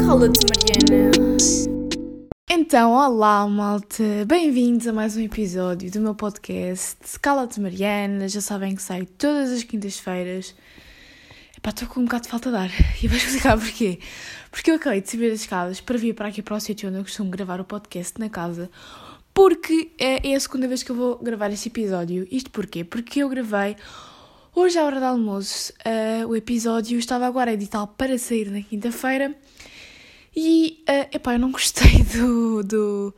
Cala-te, Mariana. Então, olá, malta. Bem-vindos a mais um episódio do meu podcast Cala-te, Mariana. Já sabem que sai todas as quintas-feiras. Epá, estou com um bocado de falta de ar. E vou explicar porquê. Porque eu acabei de subir as escadas para vir para aqui para o sítio onde eu costumo gravar o podcast na casa. Porque é, é a segunda vez que eu vou gravar este episódio. Isto porquê? Porque eu gravei hoje à hora de almoço uh, o episódio. Estava agora a editar para sair na quinta-feira. E, uh, epá, eu não gostei do, do,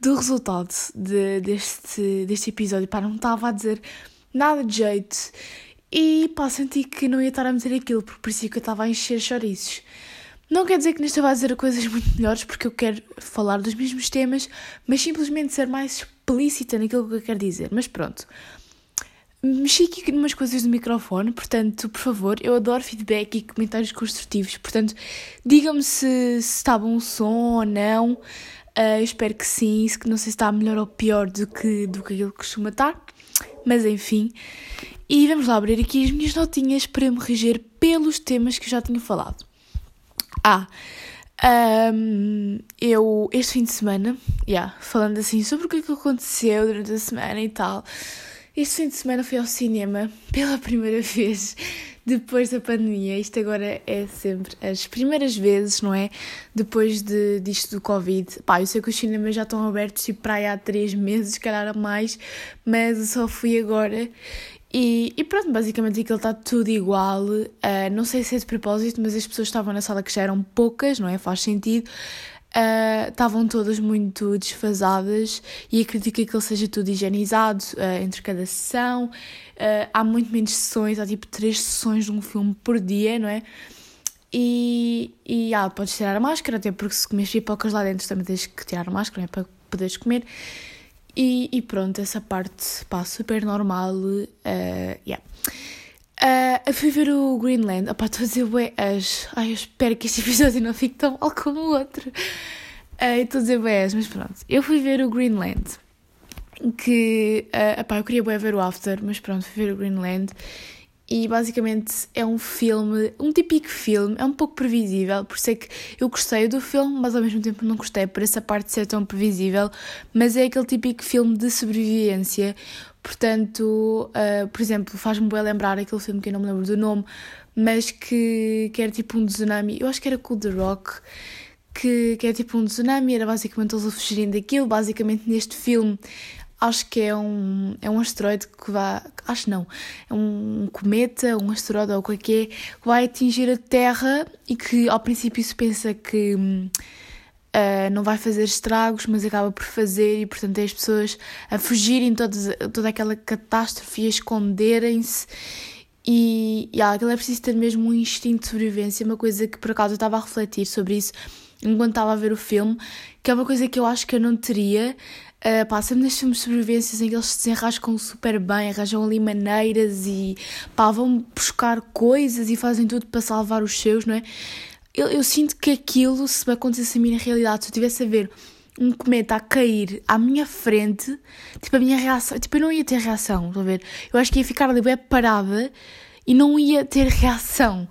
do resultado de, deste, deste episódio. Pá, não estava a dizer nada de jeito. E, pá, senti que não ia estar a meter aquilo, porque parecia que eu estava a encher chouriços. Não quer dizer que nesta vai dizer coisas muito melhores, porque eu quero falar dos mesmos temas, mas simplesmente ser mais explícita naquilo que eu quero dizer. Mas pronto. Mexi aqui umas coisas do microfone, portanto, por favor, eu adoro feedback e comentários construtivos, portanto, digam-me se, se está bom o som ou não. Uh, espero que sim, se que não sei se está melhor ou pior do que, do que aquilo que costuma estar, mas enfim. E vamos lá abrir aqui as minhas notinhas para me reger pelos temas que eu já tinha falado. Ah, um, eu, este fim de semana, yeah, falando assim sobre o que, é que aconteceu durante a semana e tal, este fim de semana fui ao cinema pela primeira vez depois da pandemia. Isto agora é sempre as primeiras vezes, não é? Depois de, disto do Covid. Pá, eu sei que os cinemas já estão abertos e para aí há três meses, se calhar mais, mas eu só fui agora e, e, pronto, basicamente aquilo está tudo igual. Uh, não sei se é de propósito, mas as pessoas estavam na sala que já eram poucas, não é? Faz sentido. Uh, estavam todas muito desfasadas e acredito que aquilo seja tudo higienizado uh, entre cada sessão. há muito menos sessões, há tipo três sessões de um filme por dia, não é? E, e ah, podes tirar a máscara, até porque se comes pipocas lá dentro também tens que tirar a máscara, não é? Para poderes comer. E, e pronto, essa parte, pá, super normal. Uh, yeah. Uh, fui ver o Greenland. Opá, estou a dizer, ué, as. Ai, eu espero que este episódio não fique tão mal como o outro. Uh, estou a dizer, ué, mas pronto. Eu fui ver o Greenland. Que. Uh, eu queria bué ver o After, mas pronto, fui ver o Greenland e basicamente é um filme, um típico filme, é um pouco previsível, por isso é que eu gostei do filme, mas ao mesmo tempo não gostei por essa parte ser tão previsível, mas é aquele típico filme de sobrevivência, portanto, uh, por exemplo, faz-me bem lembrar aquele filme que eu não me lembro do nome, mas que, que era tipo um tsunami, eu acho que era com The Rock, que, que era tipo um tsunami, era basicamente eles a fugirem daquilo, basicamente neste filme acho que é um, é um asteroide que vai. Acho não. É um cometa, um asteroide ou o que vai atingir a Terra e que ao princípio se pensa que uh, não vai fazer estragos, mas acaba por fazer e portanto é as pessoas a fugirem todas, toda aquela catástrofe a esconderem-se. E, e ah, aquilo é preciso ter mesmo um instinto de sobrevivência, uma coisa que por acaso eu estava a refletir sobre isso enquanto estava a ver o filme, que é uma coisa que eu acho que eu não teria. Uh, pá, sempre nestes filmes de sobrevivências em que eles se desenrascam super bem, arranjam ali maneiras e pá, vão buscar coisas e fazem tudo para salvar os seus, não é? Eu, eu sinto que aquilo, se me acontecesse a mim na realidade, se eu estivesse a ver um cometa a cair à minha frente, tipo, a minha reação, tipo, eu não ia ter reação, estão a ver? Eu acho que ia ficar ali bem parada e não ia ter reação.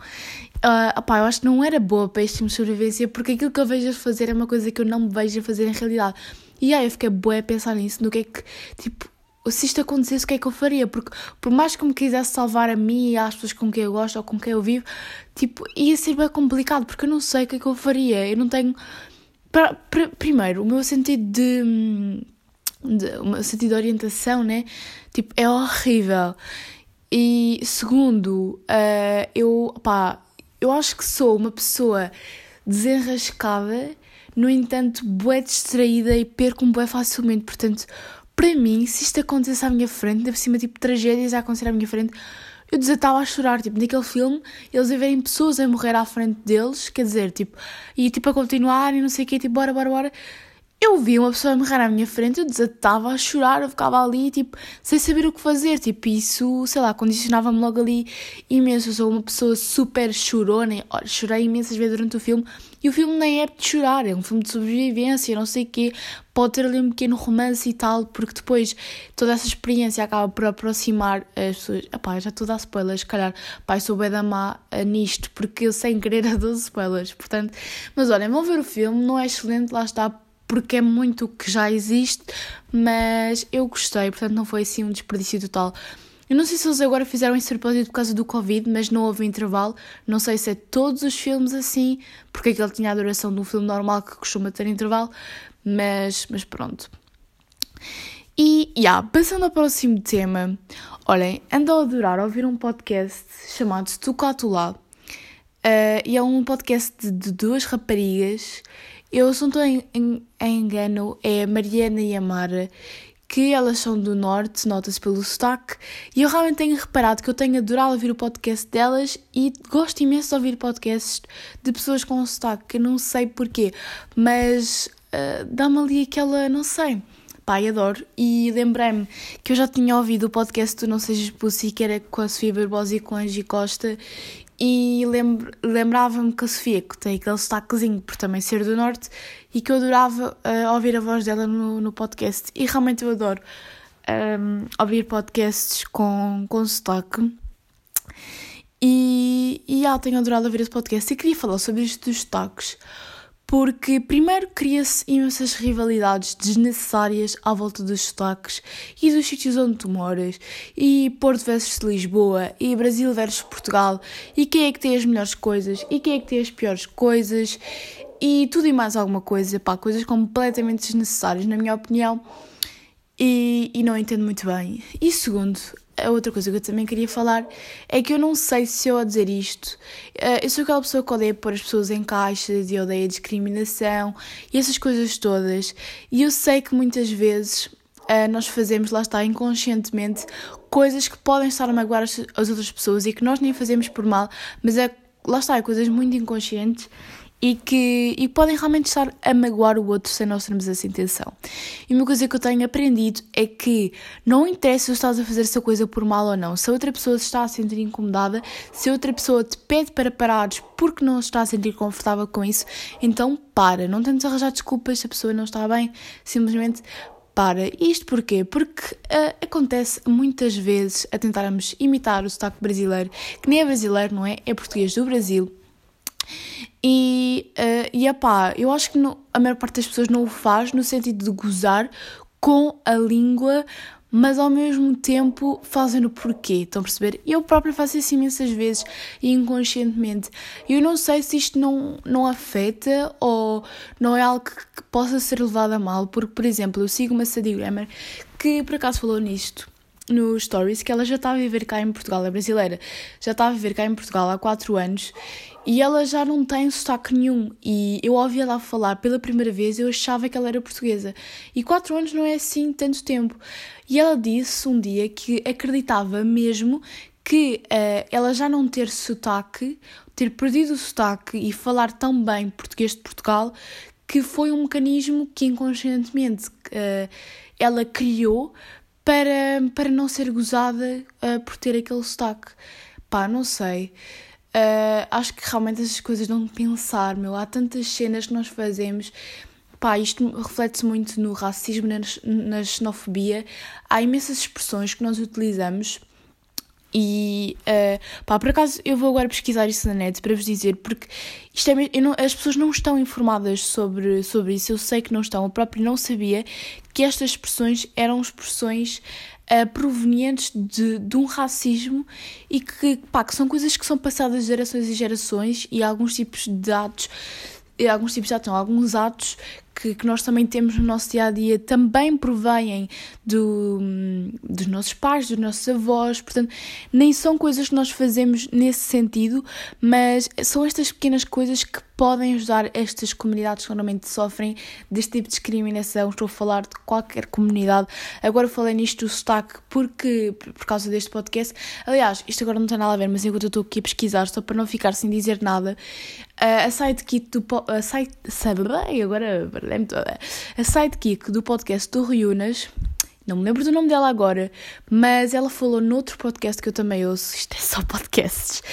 Uh, opá, eu acho que não era boa para este filme de sobrevivência porque aquilo que eu vejo a fazer é uma coisa que eu não me vejo a fazer em realidade. E aí eu fiquei boa a pensar nisso, no que é que, tipo, se isto acontecesse, o que é que eu faria? Porque por mais que me quisesse salvar a mim e às pessoas com quem eu gosto ou com quem eu vivo, tipo, ia ser bem complicado, porque eu não sei o que é que eu faria. Eu não tenho. Pra, pra, primeiro, o meu sentido de, de. O meu sentido de orientação, né? Tipo, é horrível. E segundo, uh, eu, pá, eu acho que sou uma pessoa desenrascada no entanto, bué distraída e perco-me bué facilmente. Portanto, para mim, se isto acontecesse à minha frente, ainda por cima, tipo, tragédias a acontecer à minha frente, eu desatava a chorar. Tipo, naquele filme, eles a verem pessoas a morrer à frente deles, quer dizer, tipo, e tipo a continuar e não sei o quê, tipo, bora, bora, bora. Eu vi uma pessoa morrer à minha frente, eu desatava a chorar, eu ficava ali, tipo, sem saber o que fazer, tipo, isso, sei lá, condicionava-me logo ali imenso, eu sou uma pessoa super chorona, olha, chorei imensas vezes durante o filme, e o filme nem é de chorar, é um filme de sobrevivência, não sei o quê, pode ter ali um pequeno romance e tal, porque depois toda essa experiência acaba por aproximar as pessoas, epá, já estou a dar spoilers, se calhar, pai, sou bem da má eh, nisto, porque eu sem querer dou spoilers, portanto, mas olhem, vão ver o filme, não é excelente, lá está, porque é muito o que já existe, mas eu gostei, portanto não foi assim um desperdício total. Eu não sei se eles agora fizeram esse propósito por causa do Covid, mas não houve intervalo. Não sei se é todos os filmes assim, porque aquele tinha a duração de um filme normal que costuma ter intervalo, mas, mas pronto. E, yeah, passando ao próximo tema, olhem, ando a adorar ouvir um podcast chamado Tucatulá. Uh, e é um podcast de, de duas raparigas eu, se não estou em, em, em, engano, é a Mariana e a Mara, que elas são do Norte, nota-se pelo sotaque, e eu realmente tenho reparado que eu tenho adorado ouvir o podcast delas e gosto imenso de ouvir podcasts de pessoas com sotaque, eu não sei porquê, mas uh, dá-me ali aquela, não sei, pai, adoro. E lembrei-me que eu já tinha ouvido o podcast do Não Sejas Pussy, que era com a Sofia Barbosa e com a Angie Costa, e lembr lembrava-me que a Sofia, que tem aquele sotaquezinho por também ser do Norte, e que eu adorava uh, ouvir a voz dela no, no podcast. E realmente eu adoro um, ehm, ouvir podcasts com, com sotaque. E, e ah, tenho adorado ouvir esse podcast. E queria falar sobre isto dos sotaques porque primeiro cria-se imensas rivalidades desnecessárias à volta dos sotaques e dos sítios onde tu moras, e Porto versus Lisboa, e Brasil versus Portugal, e quem é que tem as melhores coisas, e quem é que tem as piores coisas, e tudo e mais alguma coisa, pá, coisas completamente desnecessárias, na minha opinião, e, e não entendo muito bem. E segundo, a outra coisa que eu também queria falar é que eu não sei se eu a dizer isto, uh, eu sou aquela pessoa que odeia pôr as pessoas em caixas e odeia discriminação e essas coisas todas. E eu sei que muitas vezes uh, nós fazemos, lá está, inconscientemente, coisas que podem estar a magoar as, as outras pessoas e que nós nem fazemos por mal, mas é, lá está, é coisas muito inconscientes e que e podem realmente estar a magoar o outro sem nós termos essa intenção. E uma coisa que eu tenho aprendido é que não interessa se estás a fazer essa coisa por mal ou não, se a outra pessoa se está a sentir incomodada, se a outra pessoa te pede para parares porque não está a sentir confortável com isso, então para, não tentes arranjar desculpas se a pessoa não está bem, simplesmente para. Isto porquê? Porque uh, acontece muitas vezes a tentarmos imitar o sotaque brasileiro, que nem é brasileiro, não é? É português do Brasil e, uh, e epá, eu acho que não, a maior parte das pessoas não o faz no sentido de gozar com a língua, mas ao mesmo tempo fazem o porquê, estão a perceber? Eu própria faço isso imensas vezes e inconscientemente. Eu não sei se isto não, não afeta ou não é algo que, que possa ser levado a mal, porque, por exemplo, eu sigo uma Sadie Grammar que por acaso falou nisto no Stories que ela já está a viver cá em Portugal, é brasileira, já está a viver cá em Portugal há 4 anos e ela já não tem sotaque nenhum. E eu ouvi ela falar pela primeira vez, eu achava que ela era portuguesa. E 4 anos não é assim tanto tempo. E ela disse um dia que acreditava mesmo que uh, ela já não ter sotaque, ter perdido o sotaque e falar tão bem português de Portugal, que foi um mecanismo que inconscientemente uh, ela criou para, para não ser gozada uh, por ter aquele sotaque. Pá, não sei. Uh, acho que realmente essas coisas não pensar, meu. Há tantas cenas que nós fazemos. Pá, isto reflete-se muito no racismo, na, na xenofobia. Há imensas expressões que nós utilizamos e uh, pá, por acaso eu vou agora pesquisar isso na net para vos dizer, porque isto é, não, as pessoas não estão informadas sobre, sobre isso, eu sei que não estão, eu próprio não sabia que estas expressões eram expressões uh, provenientes de, de um racismo e que, pá, que são coisas que são passadas de gerações e gerações e alguns tipos de atos, alguns tipos de atos, não, alguns atos que, que nós também temos no nosso dia a dia também provêm do, dos nossos pais, dos nossos avós, portanto, nem são coisas que nós fazemos nesse sentido, mas são estas pequenas coisas que podem ajudar estas comunidades que normalmente sofrem deste tipo de discriminação. Estou a falar de qualquer comunidade. Agora falei nisto do sotaque porque, por causa deste podcast. Aliás, isto agora não tem nada a ver, mas enquanto eu estou aqui a pesquisar, só para não ficar sem dizer nada, a sidekick do. A site, sabe, agora perdei-me toda. A sidekick do podcast do Riunas, não me lembro do nome dela agora, mas ela falou noutro podcast que eu também ouço, isto é só podcasts,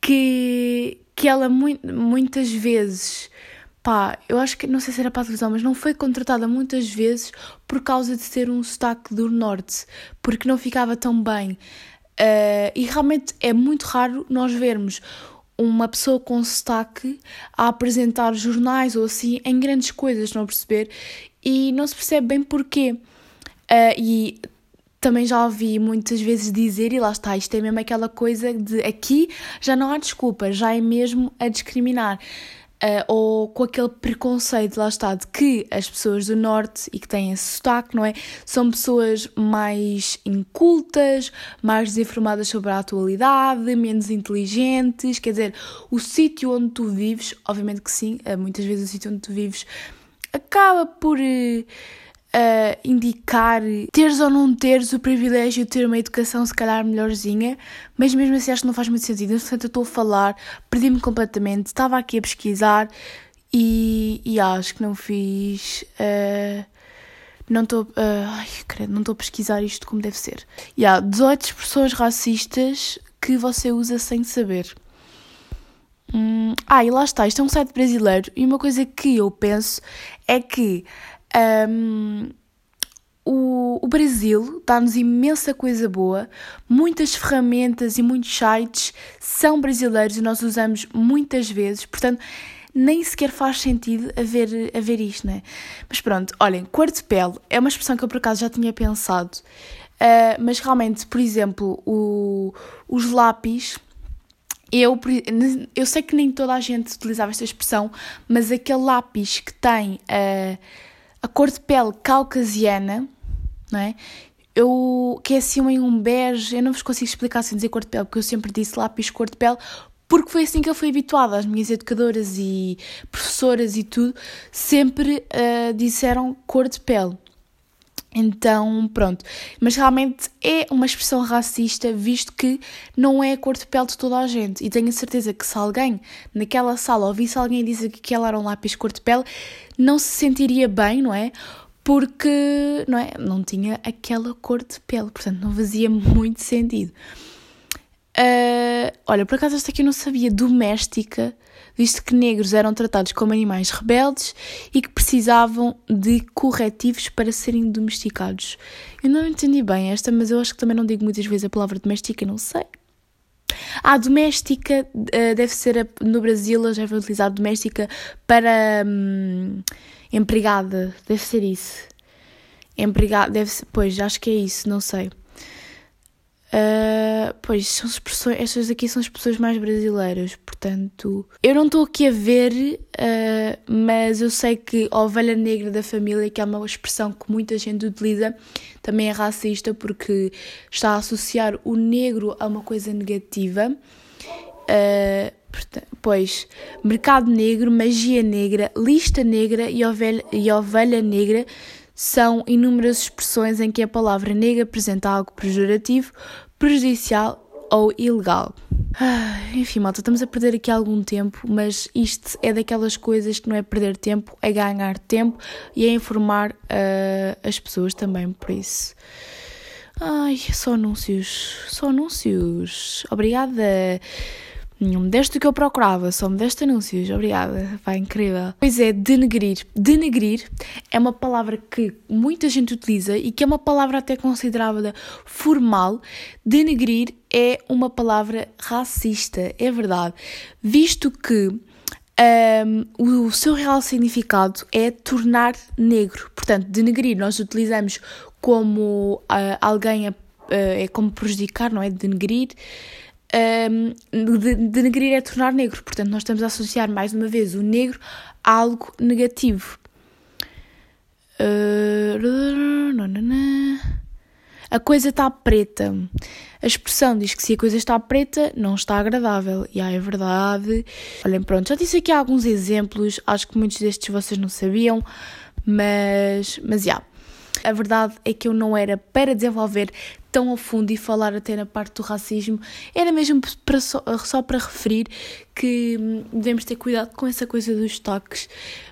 que, que ela mu muitas vezes pá, eu acho que não sei se era para a televisão, mas não foi contratada muitas vezes por causa de ser um sotaque do norte, porque não ficava tão bem. Uh, e realmente é muito raro nós vermos uma pessoa com sotaque a apresentar jornais ou assim em grandes coisas, não perceber? E não se percebe bem porquê. Uh, e também já ouvi muitas vezes dizer, e lá está, isto é mesmo aquela coisa de aqui já não há desculpa, já é mesmo a discriminar. Uh, ou com aquele preconceito, lá está, de que as pessoas do Norte e que têm esse sotaque, não é? São pessoas mais incultas, mais desinformadas sobre a atualidade, menos inteligentes. Quer dizer, o sítio onde tu vives, obviamente que sim, uh, muitas vezes o sítio onde tu vives acaba por. Uh, uh, indicar teres ou não teres o privilégio de ter uma educação se calhar melhorzinha, mas mesmo assim acho que não faz muito sentido. Portanto, eu estou a falar, perdi-me completamente, estava aqui a pesquisar e, e acho que não fiz. Uh, não estou uh, ai, credo, não estou a pesquisar isto como deve ser. E há 18 expressões racistas que você usa sem saber. Hum, ah, e lá está, isto é um site brasileiro e uma coisa que eu penso é que um, o, o Brasil dá-nos imensa coisa boa, muitas ferramentas e muitos sites são brasileiros e nós usamos muitas vezes, portanto, nem sequer faz sentido haver, haver isto, né? Mas pronto, olhem, cor de pele é uma expressão que eu por acaso já tinha pensado, uh, mas realmente, por exemplo, o, os lápis. Eu, eu sei que nem toda a gente utilizava esta expressão, mas aquele lápis que tem uh, a cor de pele caucasiana, não é? Eu, que é assim um bege, eu não vos consigo explicar sem dizer cor de pele, porque eu sempre disse lápis cor de pele, porque foi assim que eu fui habituada. As minhas educadoras e professoras e tudo sempre uh, disseram cor de pele. Então, pronto. Mas realmente é uma expressão racista, visto que não é a cor de pele de toda a gente. E tenho a certeza que se alguém naquela sala ouvisse alguém dizer que aquela era um lápis cor de pele, não se sentiria bem, não é? Porque não, é? não tinha aquela cor de pele, portanto não fazia muito sentido. Uh, olha, por acaso esta aqui eu não sabia, doméstica visto que negros eram tratados como animais rebeldes e que precisavam de corretivos para serem domesticados. Eu não entendi bem esta, mas eu acho que também não digo muitas vezes a palavra doméstica, não sei. A doméstica uh, deve ser, no Brasil, já vai utilizar doméstica para hum, empregada, deve ser isso. Empregada, deve ser, pois, acho que é isso, não sei. Uh, pois, são expressões, estas aqui são expressões mais brasileiras, portanto, eu não estou aqui a ver, uh, mas eu sei que a ovelha negra da família, que é uma expressão que muita gente utiliza, também é racista porque está a associar o negro a uma coisa negativa. Uh, pois, mercado negro, magia negra, lista negra e ovelha, e ovelha negra são inúmeras expressões em que a palavra negra apresenta algo pejorativo, prejudicial ou ilegal. Ah, enfim, malta, estamos a perder aqui algum tempo, mas isto é daquelas coisas que não é perder tempo, é ganhar tempo e é informar uh, as pessoas também por isso. Ai, só anúncios, só anúncios. Obrigada. Me deste que eu procurava, só me deste anúncios, obrigada, vai incrível. Pois é, denegrir. Denegrir é uma palavra que muita gente utiliza e que é uma palavra até considerada formal. Denegrir é uma palavra racista, é verdade, visto que um, o seu real significado é tornar negro. Portanto, denegrir nós utilizamos como uh, alguém a, uh, é como prejudicar, não é? Denegrir um, de, denegrir é tornar negro. Portanto, nós estamos a associar mais uma vez o negro a algo negativo. Uh, a coisa está preta. A expressão diz que se a coisa está preta, não está agradável. E ah, é verdade. Olhem, pronto, já disse aqui alguns exemplos. Acho que muitos destes vocês não sabiam. Mas, mas, já. Yeah. A verdade é que eu não era para desenvolver tão a fundo e falar até na parte do racismo, era mesmo para só, só para referir que hum, devemos ter cuidado com essa coisa dos toques,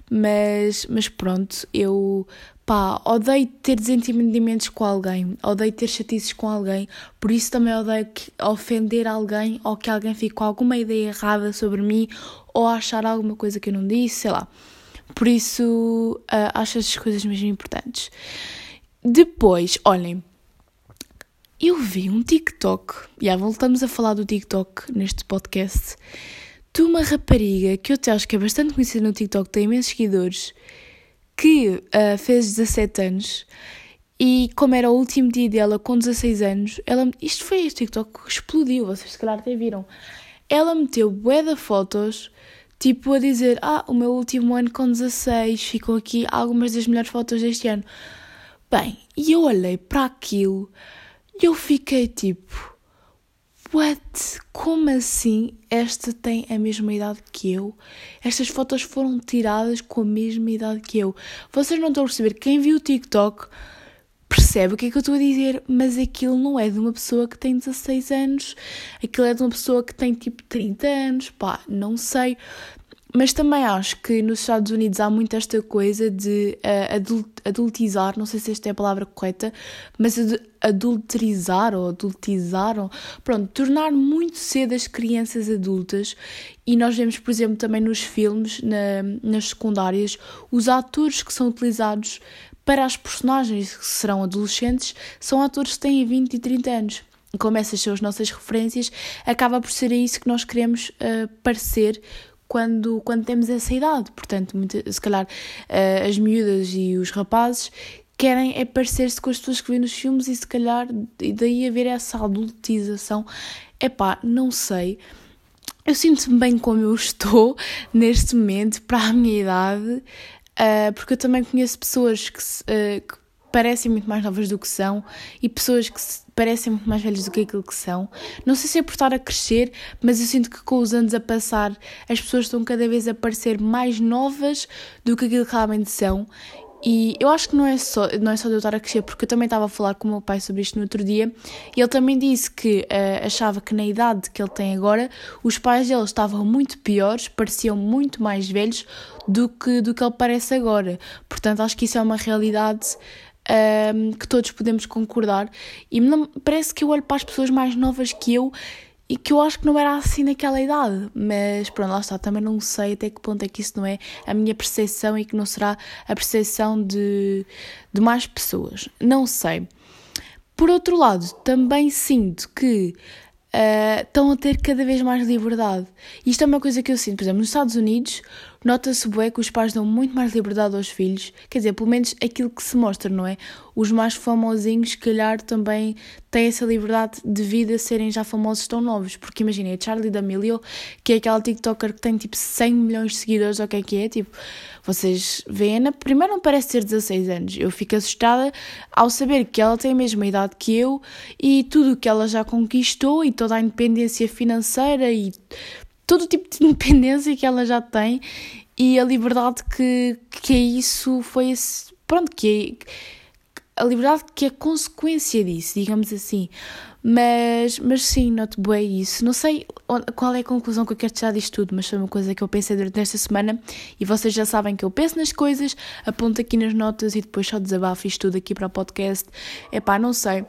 mas, mas pronto, eu pá, odeio ter desentendimentos com alguém, odeio ter chatices com alguém, por isso também odeio que, ofender alguém ou que alguém fique com alguma ideia errada sobre mim ou achar alguma coisa que eu não disse, sei lá. Por isso uh, acho essas coisas mesmo importantes. Depois, olhem, eu vi um TikTok, já voltamos a falar do TikTok neste podcast, de uma rapariga que eu até acho que é bastante conhecida no TikTok, tem imensos seguidores, que uh, fez 17 anos e como era o último dia dela com 16 anos, ela, isto foi este TikTok que explodiu, vocês se calhar até viram. Ela meteu bué de fotos, tipo a dizer, ah, o meu último ano com 16, ficou aqui algumas das melhores fotos deste ano. Bem, e eu olhei para aquilo e eu fiquei tipo, what? Como assim esta tem a mesma idade que eu? Estas fotos foram tiradas com a mesma idade que eu. Vocês não estão a perceber, quem viu o TikTok percebe o que é que eu estou a dizer, mas aquilo não é de uma pessoa que tem 16 anos, aquilo é de uma pessoa que tem tipo 30 anos, pá, não sei. Mas também acho que nos Estados Unidos há muito esta coisa de uh, adult adultizar, não sei se esta é a palavra correta, mas ad adulterizar ou adultizar, ou, pronto, tornar muito cedo as crianças adultas. E nós vemos, por exemplo, também nos filmes, na, nas secundárias, os atores que são utilizados para as personagens que serão adolescentes são atores que têm 20 e 30 anos. Como essas são as nossas referências, acaba por ser isso que nós queremos uh, parecer quando, quando temos essa idade. Portanto, se calhar uh, as miúdas e os rapazes querem é parecer-se com as pessoas que vêem nos filmes e se calhar daí haver essa adultização. Epá, não sei. Eu sinto-me bem como eu estou neste momento para a minha idade, uh, porque eu também conheço pessoas que, uh, que parecem muito mais novas do que são e pessoas que parecem muito mais velhas do que aquilo que são. Não sei se é por estar a crescer, mas eu sinto que com os anos a passar as pessoas estão cada vez a parecer mais novas do que aquilo que realmente são. E eu acho que não é só, não é só de eu estar a crescer, porque eu também estava a falar com o meu pai sobre isto no outro dia e ele também disse que uh, achava que na idade que ele tem agora, os pais dele estavam muito piores, pareciam muito mais velhos do que, do que ele parece agora. Portanto, acho que isso é uma realidade um, que todos podemos concordar. E não, parece que eu olho para as pessoas mais novas que eu e que eu acho que não era assim naquela idade. Mas pronto, lá está, também não sei até que ponto é que isso não é a minha percepção e que não será a percepção de, de mais pessoas. Não sei. Por outro lado, também sinto que uh, estão a ter cada vez mais liberdade. Isto é uma coisa que eu sinto, por exemplo, nos Estados Unidos, nota-se bem que os pais dão muito mais liberdade aos filhos, quer dizer, pelo menos aquilo que se mostra, não é? Os mais famosinhos, calhar, também têm essa liberdade devido a serem já famosos tão novos, porque imaginem, a Charlie D'Amelio, que é aquela TikToker que tem tipo 100 milhões de seguidores, ou o que é que é, tipo, vocês veem, primeiro não parece ter 16 anos, eu fico assustada ao saber que ela tem a mesma idade que eu e tudo o que ela já conquistou e toda a independência financeira e todo o tipo de independência que ela já tem e a liberdade que, que é isso foi esse, pronto, que é, a liberdade que é consequência disso, digamos assim. Mas, mas sim, noto bem isso. Não sei qual é a conclusão que eu quero tirar disto tudo, mas foi uma coisa que eu pensei durante esta semana e vocês já sabem que eu penso nas coisas, aponto aqui nas notas e depois só desabafo isto tudo aqui para o podcast. É pá, não sei.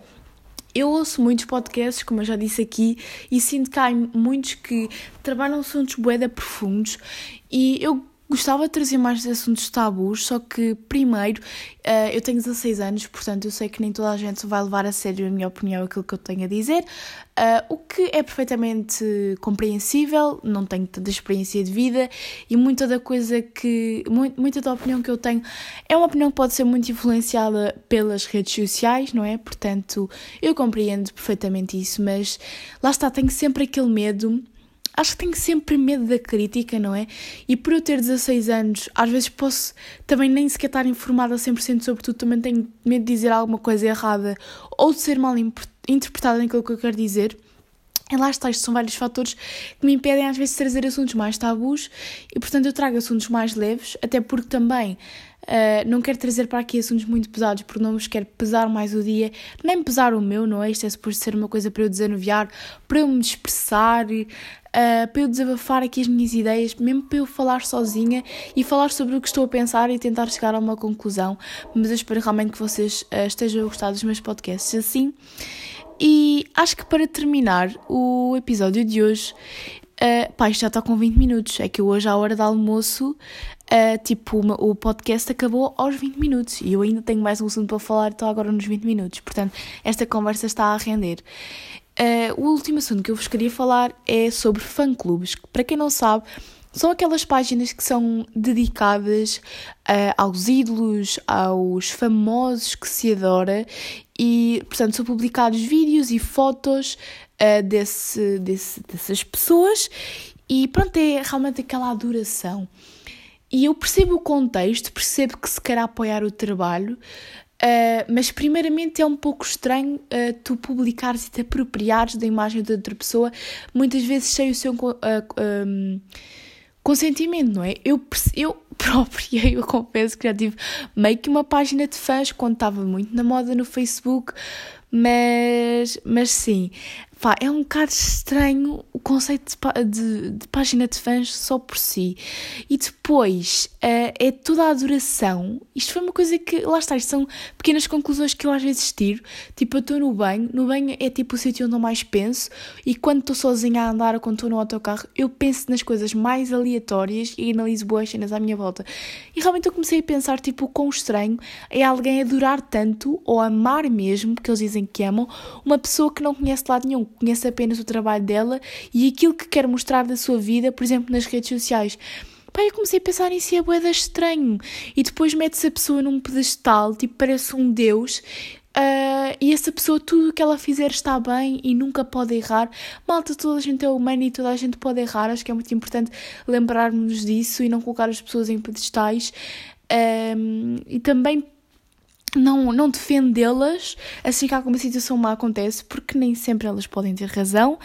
Eu ouço muitos podcasts, como eu já disse aqui, e sinto que há muitos que trabalham assuntos boeda profundos e eu Gostava de trazer mais assuntos tabus, só que, primeiro, uh, eu tenho 16 anos, portanto, eu sei que nem toda a gente vai levar a sério a minha opinião, aquilo que eu tenho a dizer, uh, o que é perfeitamente compreensível, não tenho tanta experiência de vida e muita da coisa que. muita da opinião que eu tenho é uma opinião que pode ser muito influenciada pelas redes sociais, não é? Portanto, eu compreendo perfeitamente isso, mas lá está, tenho sempre aquele medo acho que tenho sempre medo da crítica, não é? E por eu ter 16 anos, às vezes posso também nem sequer estar informada 100% sobre tudo, também tenho medo de dizer alguma coisa errada ou de ser mal interpretada naquilo que eu quero dizer. E lá está, isto são vários fatores que me impedem às vezes de trazer assuntos mais tabus e, portanto, eu trago assuntos mais leves, até porque também uh, não quero trazer para aqui assuntos muito pesados, porque não vos quero pesar mais o dia, nem pesar o meu, não é? Isto é suposto ser uma coisa para eu desanuviar, para eu me expressar, uh, para eu desabafar aqui as minhas ideias, mesmo para eu falar sozinha e falar sobre o que estou a pensar e tentar chegar a uma conclusão. Mas eu espero realmente que vocês uh, estejam a gostar dos meus podcasts assim. E acho que para terminar o episódio de hoje, uh, pá, isto já está com 20 minutos. É que hoje, à hora do almoço, uh, tipo, o podcast acabou aos 20 minutos e eu ainda tenho mais um assunto para falar, estou agora nos 20 minutos. Portanto, esta conversa está a render. Uh, o último assunto que eu vos queria falar é sobre fã-clubes. Para quem não sabe, são aquelas páginas que são dedicadas uh, aos ídolos, aos famosos que se adora e, portanto, são publicados vídeos e fotos uh, desse, desse, dessas pessoas e, pronto, é realmente aquela adoração. E eu percebo o contexto, percebo que se quer apoiar o trabalho, Uh, mas primeiramente é um pouco estranho uh, tu publicares e te apropriares da imagem de outra pessoa, muitas vezes sem o seu uh, um, consentimento, não é? Eu, eu própria, eu confesso que já tive meio que uma página de fãs quando estava muito na moda no Facebook, mas, mas sim, pá, é um bocado estranho o conceito de, de, de, página de fãs só por si. E depois uh, é toda a adoração. Isto foi uma coisa que, lá está, isto são pequenas conclusões que eu às vezes tiro. Tipo, eu estou no banho, no banho é tipo o sítio onde eu mais penso, e quando estou sozinha a andar ou quando estou no autocarro, eu penso nas coisas mais aleatórias e analiso boas cenas à minha volta. E realmente eu comecei a pensar, tipo, o quão estranho é alguém adorar tanto ou amar mesmo, porque eles dizem que amam, uma pessoa que não conhece de lado nenhum conhece apenas o trabalho dela e aquilo que quer mostrar da sua vida, por exemplo, nas redes sociais. Pai, eu comecei a pensar em si, é boeda estranho. E depois mete-se a pessoa num pedestal, tipo, parece um deus, Uh, e essa pessoa, tudo o que ela fizer está bem e nunca pode errar. Malta, toda a gente é humana e toda a gente pode errar. Acho que é muito importante lembrarmos disso e não colocar as pessoas em pedestais. Um, e também não, não defendê-las assim que alguma situação má acontece, porque nem sempre elas podem ter razão.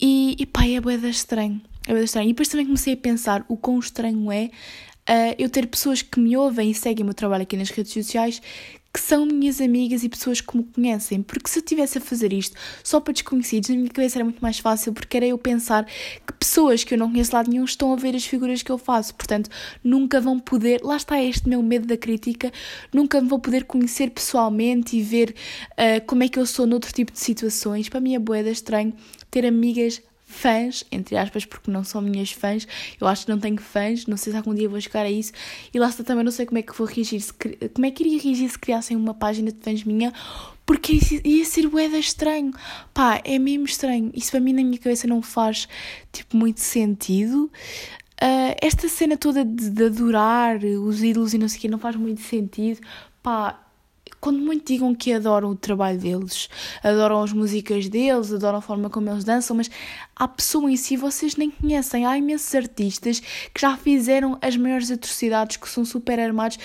E, e pá, é boeda estranho. É boeda estranho. E depois também comecei a pensar o quão estranho é uh, eu ter pessoas que me ouvem e seguem o meu trabalho aqui nas redes sociais que são minhas amigas e pessoas que me conhecem, porque se eu estivesse a fazer isto só para desconhecidos, na minha cabeça era muito mais fácil, porque era eu pensar que pessoas que eu não conheço lá nenhum estão a ver as figuras que eu faço, portanto nunca vão poder, lá está este meu medo da crítica, nunca me vão poder conhecer pessoalmente e ver uh, como é que eu sou noutro tipo de situações. Para mim é boeda estranho ter amigas fãs, entre aspas, porque não são minhas fãs, eu acho que não tenho fãs, não sei se algum dia vou chegar a isso, e lá está também, não sei como é que vou reagir, se, como é que iria reagir se criassem uma página de fãs minha, porque ia ser boeda estranho, pá, é mesmo estranho, isso para mim na minha cabeça não faz, tipo, muito sentido, uh, esta cena toda de, de adorar os ídolos e não sei o que, não faz muito sentido, pá, quando muito digam que adoram o trabalho deles, adoram as músicas deles, adoram a forma como eles dançam, mas a pessoa em si vocês nem conhecem. Há imensos artistas que já fizeram as maiores atrocidades, que são super armados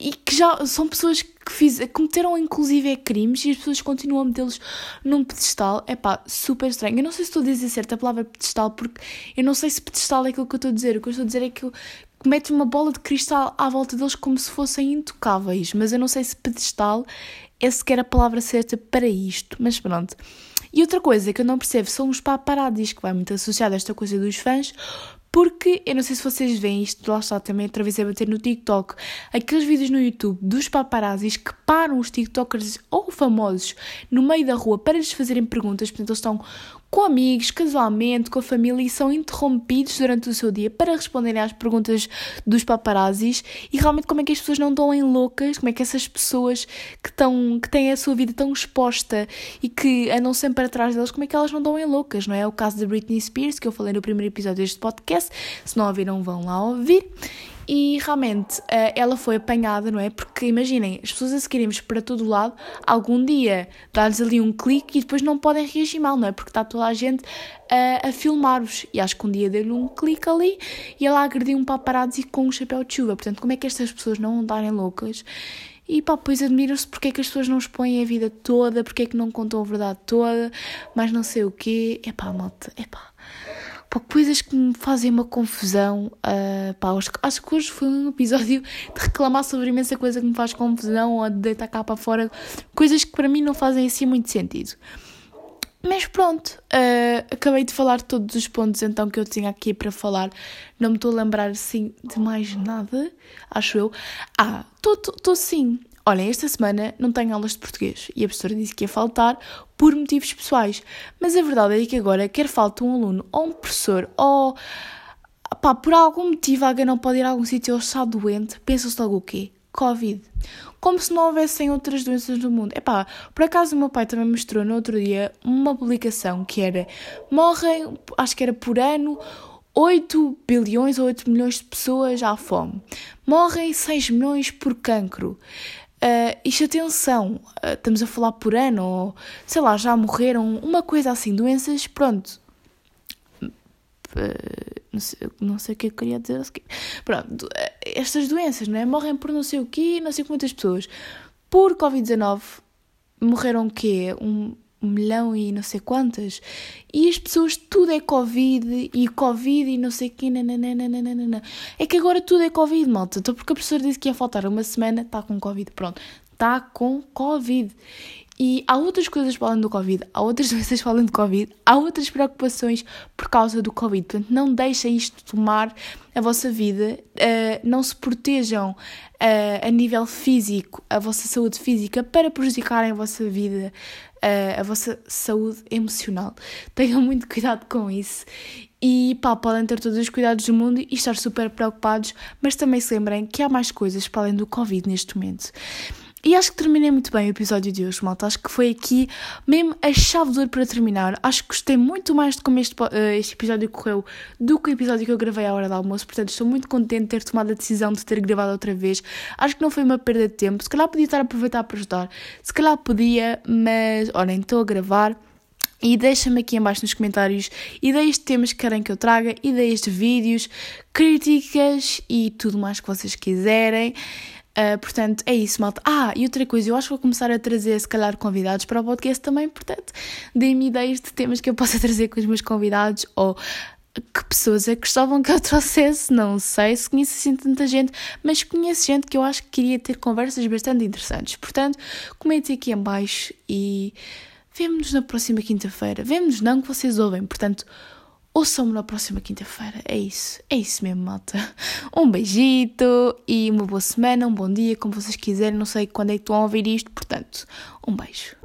e que já são pessoas que fiz, cometeram inclusive crimes e as pessoas continuam a metê-los num pedestal. É pá, super estranho. Eu não sei se estou a dizer certo a palavra pedestal, porque eu não sei se pedestal é aquilo que eu estou a dizer. O que eu estou a dizer é que eu mete uma bola de cristal à volta deles como se fossem intocáveis, mas eu não sei se pedestal é sequer a palavra certa para isto, mas pronto. E outra coisa que eu não percebo são os paparazzis, que vai muito associado a esta coisa dos fãs, porque eu não sei se vocês veem isto, lá está também outra vez a bater no TikTok, aqueles vídeos no YouTube dos paparazzis que param os TikTokers ou famosos no meio da rua para lhes fazerem perguntas, portanto eles estão com amigos, casualmente, com a família e são interrompidos durante o seu dia para responderem às perguntas dos paparazzis. E realmente como é que as pessoas não estão em loucas, como é que essas pessoas que, estão, que têm a sua vida tão exposta e que andam sempre atrás delas, como é que elas não estão em loucas, não é? O caso da Britney Spears, que eu falei no primeiro episódio deste podcast, se não ouviram vão lá ouvir e realmente uh, ela foi apanhada, não é? Porque imaginem, as pessoas a seguirem-nos para todo lado, algum dia dá-lhes ali um clique e depois não podem reagir mal, não é? Porque está toda a gente uh, a filmar-vos. E acho que um dia deu-lhe um clique ali e ela agrediu um paparazzi com um chapéu de chuva. Portanto, como é que estas pessoas não andarem loucas? e pá, depois admiram-se porque é que as pessoas não expõem a vida toda, porque é que não contam a verdade toda, mas não sei o quê. É pá, malta, é pá. Pá, coisas que me fazem uma confusão. Uh, pá, acho, acho que hoje foi um episódio de reclamar sobre imensa coisa que me faz confusão ou de deitar cá para fora. Coisas que para mim não fazem assim muito sentido. Mas pronto, uh, acabei de falar todos os pontos então que eu tinha aqui para falar. Não me estou a lembrar assim de mais nada, acho eu. Ah, estou sim. Olha, esta semana não tenho aulas de português e a professora disse que ia faltar por motivos pessoais. Mas a verdade é que agora, quer falte um aluno ou um professor ou. Pá, por algum motivo alguém não pode ir a algum sítio ou está doente, pensa-se logo o quê? Covid. Como se não houvessem outras doenças no mundo. Epá, por acaso o meu pai também mostrou no outro dia uma publicação que era morrem, acho que era por ano, 8 bilhões ou 8 milhões de pessoas à fome. Morrem 6 milhões por cancro. Uh, isto atenção, uh, estamos a falar por ano, ou sei lá, já morreram, uma coisa assim, doenças, pronto, Uh, não, sei, não sei o que eu queria dizer. Pronto, estas doenças, não é? Morrem por não sei o quê, não sei quantas pessoas. Por Covid-19 morreram o quê? Um, um milhão e não sei quantas. E as pessoas, tudo é Covid e Covid e não sei o quê. Nananana. É que agora tudo é Covid, malta. Então, porque a professora disse que ia faltar uma semana, está com Covid. Pronto, está com Covid. E há outras coisas falando do Covid, há outras doenças falando do Covid, há outras preocupações por causa do Covid. Portanto, não deixem isto tomar a vossa vida, uh, não se protejam uh, a nível físico, a vossa saúde física, para prejudicarem a vossa vida, uh, a vossa saúde emocional. Tenham muito cuidado com isso. E pá, podem ter todos os cuidados do mundo e estar super preocupados, mas também se lembrem que há mais coisas para além do Covid neste momento. E acho que terminei muito bem o episódio de hoje, malta. Acho que foi aqui mesmo a chave de ouro para terminar. Acho que gostei muito mais de como este, uh, este episódio correu do que o episódio que eu gravei à hora do almoço. Portanto, estou muito contente de ter tomado a decisão de ter gravado outra vez. Acho que não foi uma perda de tempo. Se calhar podia estar a aproveitar para ajudar. Se calhar podia, mas olhem, estou a gravar. E deixa-me aqui embaixo nos comentários ideias de temas que querem que eu traga, ideias de vídeos, críticas e tudo mais que vocês quiserem. Uh, portanto, é isso, malta. Ah, e outra coisa, eu acho que vou começar a trazer, se calhar, convidados para o podcast também, portanto, deem-me ideias de temas que eu possa trazer com os meus convidados ou que pessoas é que gostavam que eu trouxesse, não sei se conheço assim tanta gente, mas conheço gente que eu acho que queria ter conversas bastante interessantes. Portanto, comentem aqui em baixo e vemo-nos na próxima quinta-feira. Vemo-nos não que vocês ouvem, portanto, Ouçam-me na próxima quinta-feira. É isso. É isso mesmo, malta. Um beijito e uma boa semana, um bom dia, como vocês quiserem. Não sei quando é que estão a ouvir isto, portanto, um beijo.